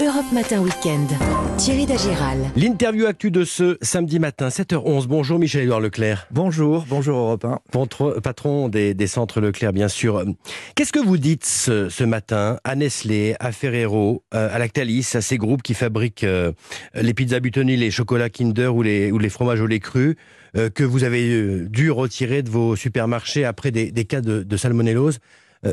Europe Matin Weekend. Thierry Dagiral. L'interview actu de ce samedi matin, 7h11. Bonjour Michel-Édouard Leclerc. Bonjour, bonjour Europe 1. Patron des, centres Leclerc, bien sûr. Qu'est-ce que vous dites ce, matin à Nestlé, à Ferrero, euh, à Lactalis, à ces groupes qui fabriquent euh, les pizzas Butoni, les chocolats Kinder ou les, ou les fromages au lait cru, euh, que vous avez dû retirer de vos supermarchés après des, cas de, de salmonellose?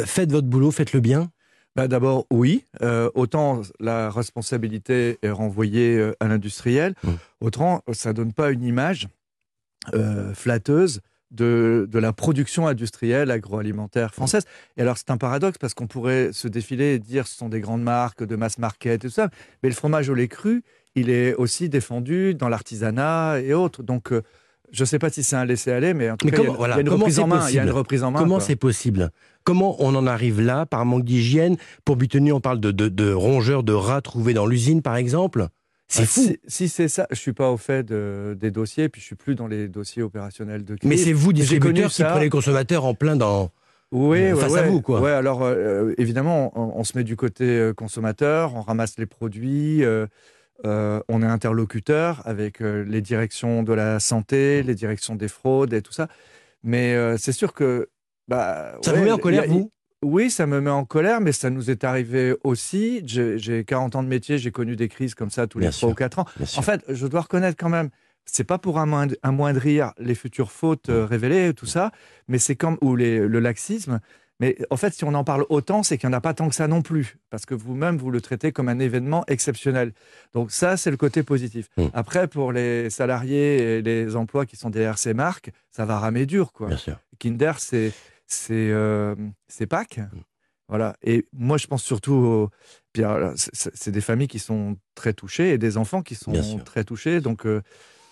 Faites votre boulot, faites-le bien bah, d'abord, oui. Euh, autant la responsabilité est renvoyée euh, à l'industriel, mmh. autant ça ne donne pas une image euh, flatteuse de, la production industrielle agroalimentaire française. Et alors, c'est un paradoxe parce qu'on pourrait se défiler et dire ce sont des grandes marques de mass market et tout ça, mais le fromage au lait cru, il est aussi défendu dans l'artisanat et autres. Donc, je ne sais pas si c'est un laisser-aller, mais en tout cas, il, y a, une reprise en main, il y a une reprise en main. Comment c'est possible Comment on en arrive là par manque d'hygiène Pour Butoni, on parle de, rongeurs, de rats trouvés dans l'usine, par exemple c'est bah, fou. Si, c'est ça, je suis pas au fait des dossiers, puis je suis plus dans les dossiers opérationnels de crise. Mais c'est vous, distributeurs, qui prenez les consommateurs en plein dans. Oui, euh, face à vous, quoi. Ouais, alors euh, évidemment, on, se met du côté euh, consommateur, on ramasse les produits. Euh, on est interlocuteur avec euh, les directions de la santé, les directions des fraudes et tout ça. Mais euh, c'est sûr que... Bah, ça vous met en colère, vous? Oui, ça me met en colère, mais ça nous est arrivé aussi. J'ai 40 ans de métier, j'ai connu des crises comme ça tous les 3 ou 4 ans. En fait, je dois reconnaître quand même, c'est pas pour amoindrir les futures fautes révélées, tout ça, mais c'est comme, ou le laxisme, mais en fait, si on en parle autant, c'est qu'il n'y en a pas tant que ça non plus, parce que vous-même, vous le traitez comme un événement exceptionnel. Donc ça, c'est le côté positif. Mmh. Après, pour les salariés et les emplois qui sont derrière ces marques, ça va ramer dur. Quoi. Bien sûr. Kinder, c'est euh, Pâques. Mmh. Voilà. Et moi, je pense surtout, c'est des familles qui sont très touchées et des enfants qui sont très touchés. Donc, euh,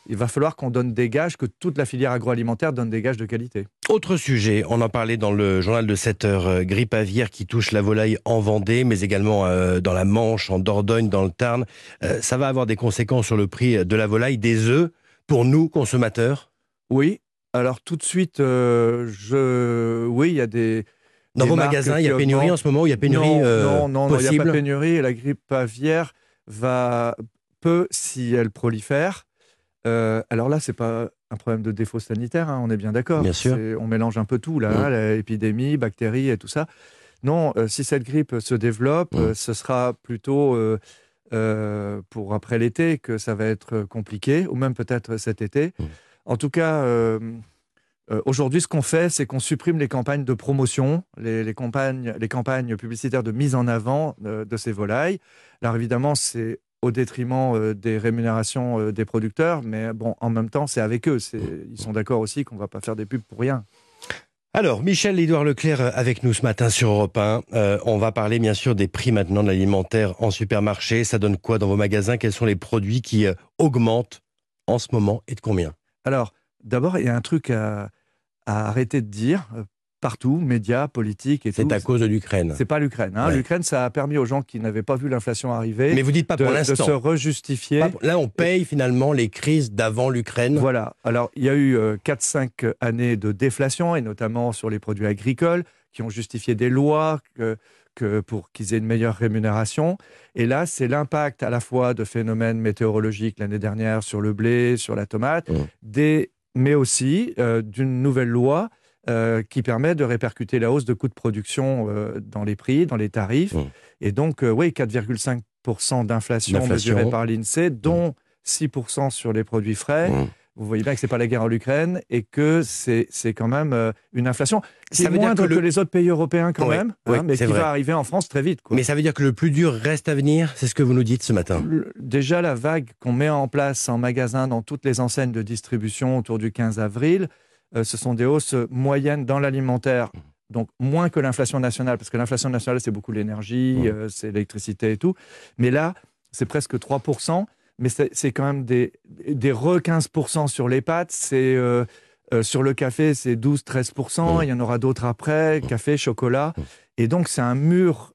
il va falloir qu'on donne des gages, que toute la filière agroalimentaire donne des gages de qualité. Autre sujet, on en parlait dans le journal de 7 heures, euh, grippe aviaire qui touche la volaille en Vendée, mais également euh, dans la Manche, en Dordogne, dans le Tarn. Euh, ça va avoir des conséquences sur le prix de la volaille, des œufs, pour nous, consommateurs? Oui. Alors tout de suite, je... oui, il y a des... Dans vos magasins, il y a pénurie en ce moment, il y a pénurie Non, non, non, il n'y a pas pénurie. La grippe aviaire va peu, si elle prolifère, euh, alors là, c'est pas un problème de défaut sanitaire, hein, on est bien d'accord. Bien sûr. On mélange un peu tout, là, mmh. l'épidémie, bactéries et tout ça. Non, euh, si cette grippe se développe, mmh. euh, ce sera plutôt pour après l'été que ça va être compliqué, ou même peut-être cet été. Mmh. En tout cas, aujourd'hui, ce qu'on fait, c'est qu'on supprime les campagnes de promotion, les, campagnes, les campagnes publicitaires de mise en avant de ces volailles. Alors évidemment, c'est au détriment euh, des rémunérations euh, des producteurs, mais bon, en même temps, c'est avec eux. Ils sont d'accord aussi qu'on ne va pas faire des pubs pour rien. Alors, Michel-Édouard Leclerc euh, avec nous ce matin sur Europe 1. on va parler bien sûr des prix maintenant de l'alimentaire en supermarché. Ça donne quoi dans vos magasins? Quels sont les produits qui augmentent en ce moment et de combien? Alors, d'abord, il y a un truc à arrêter de dire partout, médias, politiques et C'est à cause de l'Ukraine. C'est pas l'Ukraine. Hein. L'Ukraine, ça a permis aux gens qui n'avaient pas vu l'inflation arriver. Mais vous dites pas de, pour l'instant. De se rejustifier. Là, on paye finalement les crises d'avant l'Ukraine. Voilà. Alors, il y a eu 4-5 euh, années de déflation, et notamment sur les produits agricoles, qui ont justifié des lois que, que pour qu'ils aient une meilleure rémunération. Et là, c'est l'impact à la fois de phénomènes météorologiques l'année dernière sur le blé, sur la tomate, mmh. des, mais aussi euh, d'une nouvelle loi euh, qui permet de répercuter la hausse de coûts de production euh, dans les prix, dans les tarifs. Mmh. Et donc, euh, oui, 4,5% d'inflation mesurée par l'INSEE, dont 6% sur les produits frais. Mmh. Vous voyez bien que ce n'est pas la guerre en Ukraine et que c'est quand même une inflation qui est moindre que, les autres pays européens quand même, hein, mais qui va arriver en France très vite. Mais ça veut dire que le plus dur reste à venir C'est ce que vous nous dites ce matin Déjà, la vague qu'on met en place en magasin dans toutes les enseignes de distribution autour du 15 avril, ce sont des hausses moyennes dans l'alimentaire, mmh. donc moins que l'inflation nationale, parce que l'inflation nationale, c'est beaucoup l'énergie, mmh. euh, c'est l'électricité et tout. Mais là, c'est presque 3%, mais c'est quand même des, des re 15% sur les pâtes, c'est... Euh, sur le café, c'est 12-13%, mmh. il y en aura d'autres après, café, chocolat. Et donc, c'est un mur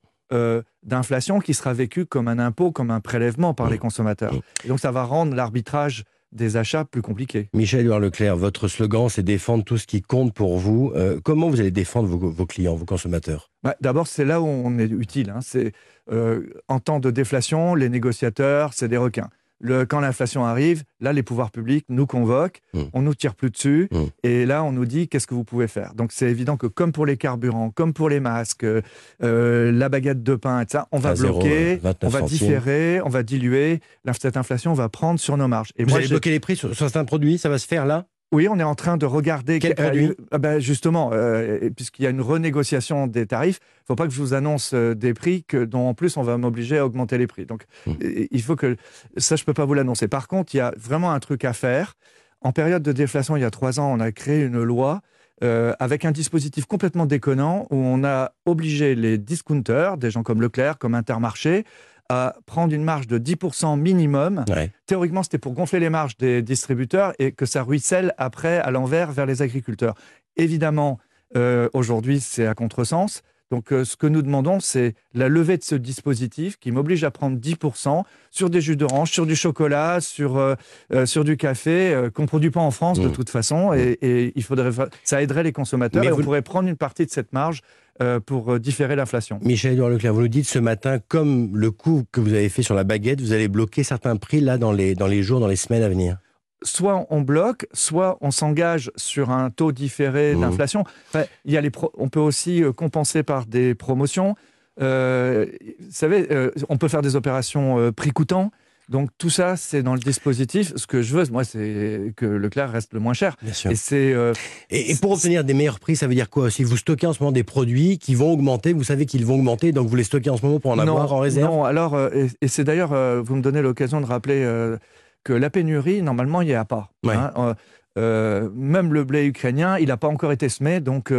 d'inflation qui sera vécu comme un impôt, comme un prélèvement par les consommateurs. Et donc, ça va rendre l'arbitrage des achats plus compliqués. Michel-Édouard Leclerc, votre slogan, c'est défendre tout ce qui compte pour vous. Euh, comment vous allez défendre vos, clients, vos consommateurs? Bah, D'abord, c'est là où on est utile. Hein. C'est euh, en temps de déflation, les négociateurs, c'est des requins quand l'inflation arrive, là, les pouvoirs publics nous convoquent, mmh. on nous tire plus dessus, mmh. et là, on nous dit qu'est-ce que vous pouvez faire? Donc, c'est évident que comme pour les carburants, comme pour les masques, euh, la baguette de pain, etc., on va bloquer, on va différer, on va diluer. Cette inflation va prendre sur nos marges. Et vous allez bloquer les prix sur certains produits, ça va se faire là? Oui, on est en train de regarder. Quel produit ah ben Justement, euh, puisqu'il y a une renégociation des tarifs, il ne faut pas que je vous annonce euh, des prix que, dont en plus on va m'obliger à augmenter les prix. Donc, hmm. il faut que. Ça, je ne peux pas vous l'annoncer. Par contre, il y a vraiment un truc à faire. En période de déflation, il y a trois ans, on a créé une loi euh, avec un dispositif complètement déconnant où on a obligé les discounters, des gens comme Leclerc, comme Intermarché, à prendre une marge de 10% minimum. Théoriquement, c'était pour gonfler les marges des distributeurs et que ça ruisselle après à l'envers vers les agriculteurs. Évidemment, euh, aujourd'hui, c'est à contresens. Donc, euh, ce que nous demandons, c'est la levée de ce dispositif qui m'oblige à prendre 10% sur des jus d'orange, sur du chocolat, sur, euh, sur du café, qu'on ne produit pas en France de mmh. toute façon. Et, il faudrait, ça aiderait les consommateurs et on pourrait prendre une partie de cette marge euh, pour euh, différer l'inflation. Michel-Édouard Leclerc, vous nous dites ce matin, comme le coup que vous avez fait sur la baguette, vous allez bloquer certains prix là dans les, dans les jours, dans les semaines à venir soit on bloque, soit on s'engage sur un taux différé mmh. d'inflation. il y a les on peut aussi euh, compenser par des promotions. vous savez, on peut faire des opérations prix coûtant. Donc tout ça, c'est dans le dispositif. Ce que je veux, moi, c'est que Leclerc reste le moins cher. Bien sûr. Et, c'est, euh, et, pour obtenir des meilleurs prix, ça veut dire quoi? Si vous stockez en ce moment des produits qui vont augmenter, vous savez qu'ils vont augmenter, donc vous les stockez en ce moment pour en avoir en réserve? Non, alors, euh, et, c'est d'ailleurs, euh, vous me donnez l'occasion de rappeler que la pénurie, normalement, il n'y a pas. Hein. même le blé ukrainien, il n'a pas encore été semé, donc,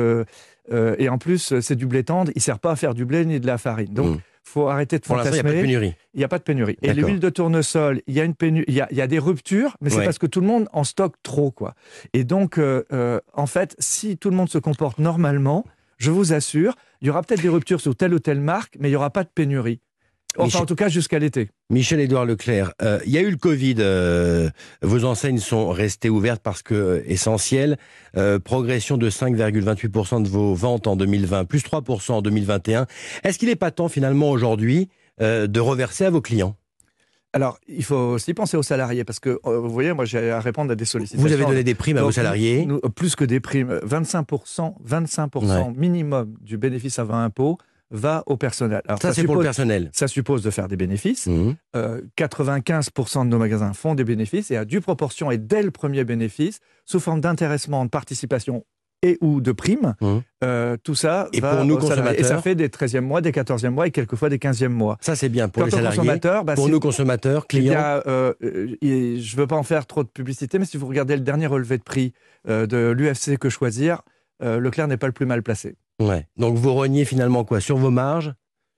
et en plus, c'est du blé tendre, il ne sert pas à faire du blé ni de la farine. Donc, mmh faut arrêter de fantasmer. il n'y a pas de pénurie. Il n'y a pas de pénurie. Et l'huile de tournesol, il y a une pénurie, il y a, des ruptures, mais c'est parce que tout le monde en stocke trop, quoi. Et donc, euh, euh, en fait, si tout le monde se comporte normalement, je vous assure, il y aura peut-être des ruptures sur telle ou telle marque, mais il n'y aura pas de pénurie. Enfin, en tout cas, jusqu'à l'été. Michel-Édouard Leclerc, euh, il y a eu le Covid. Euh, vos enseignes sont restées ouvertes parce que euh, essentielles. progression de 5,28% de vos ventes en 2020, plus 3% en 2021. Est-ce qu'il n'est pas temps finalement aujourd'hui de reverser à vos clients? Alors, il faut aussi penser aux salariés, parce que, vous voyez, moi, j'ai à répondre à des sollicitations. Vous avez donné des primes à vos salariés? Plus que des primes, 25%, 25% minimum du bénéfice avant impôt va au personnel. Alors, ça, c'est pour le personnel. Ça suppose de faire des bénéfices. 95% mmh. de nos magasins font des bénéfices et à due proportion et dès le premier bénéfice, sous forme d'intéressement, de participation et ou de primes, mmh. euh, tout ça et va pour nous consommateurs. Et ça fait des 13e mois, des 14e mois et quelquefois des 15e mois. Ça, c'est bien pour les salariés. Bah, pour nous consommateurs, clients. Euh, euh, je ne veux pas en faire trop de publicité, mais si vous regardez le dernier relevé de prix de l'UFC Que Choisir, Leclerc n'est pas le plus mal placé. Ouais. Donc vous reniez finalement quoi? Sur vos marges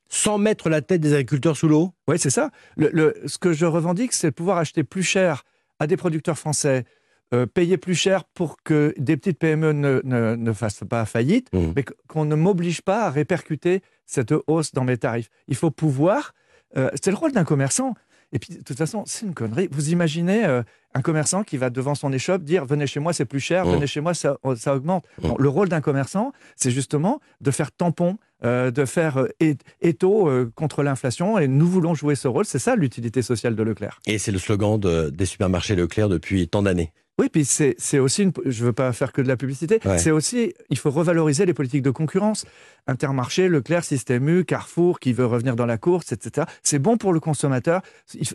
sans mettre la tête des agriculteurs sous l'eau? Oui, c'est ça. Le, ce que je revendique, c'est de pouvoir acheter plus cher à des producteurs français, euh, payer plus cher pour que des petites PME ne, ne, fassent pas faillite, mmh. mais qu'on ne m'oblige pas à répercuter cette hausse dans mes tarifs. Il faut pouvoir, euh, c'est le rôle d'un commerçant, et puis, de toute façon, c'est une connerie. Vous imaginez euh, un commerçant qui va devant son échoppe dire Venez chez moi, c'est plus cher, mmh. venez chez moi, ça, ça augmente. Mmh. le rôle d'un commerçant, c'est justement de faire tampon, euh, de faire euh, étau contre l'inflation. Et nous voulons jouer ce rôle. C'est ça l'utilité sociale de Leclerc. Et c'est le slogan des supermarchés Leclerc depuis tant d'années. Oui, puis c'est aussi, une, je ne veux pas faire que de la publicité, c'est aussi, il faut revaloriser les politiques de concurrence. Intermarché, Leclerc, Système U, Carrefour, qui veut revenir dans la course, etc. C'est bon pour le consommateur.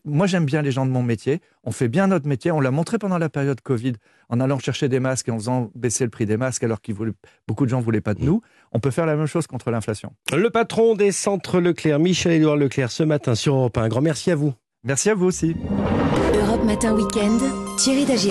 Moi, j'aime bien les gens de mon métier. On fait bien notre métier. On l'a montré pendant la période Covid, en allant chercher des masques et en faisant baisser le prix des masques, alors que beaucoup de gens ne voulaient pas de nous. On peut faire la même chose contre l'inflation. Le patron des centres Leclerc, Michel-Édouard Leclerc, ce matin sur Europe 1. Un grand merci à vous. Merci à vous aussi. Europe Matin Weekend, Thierry Dagiral.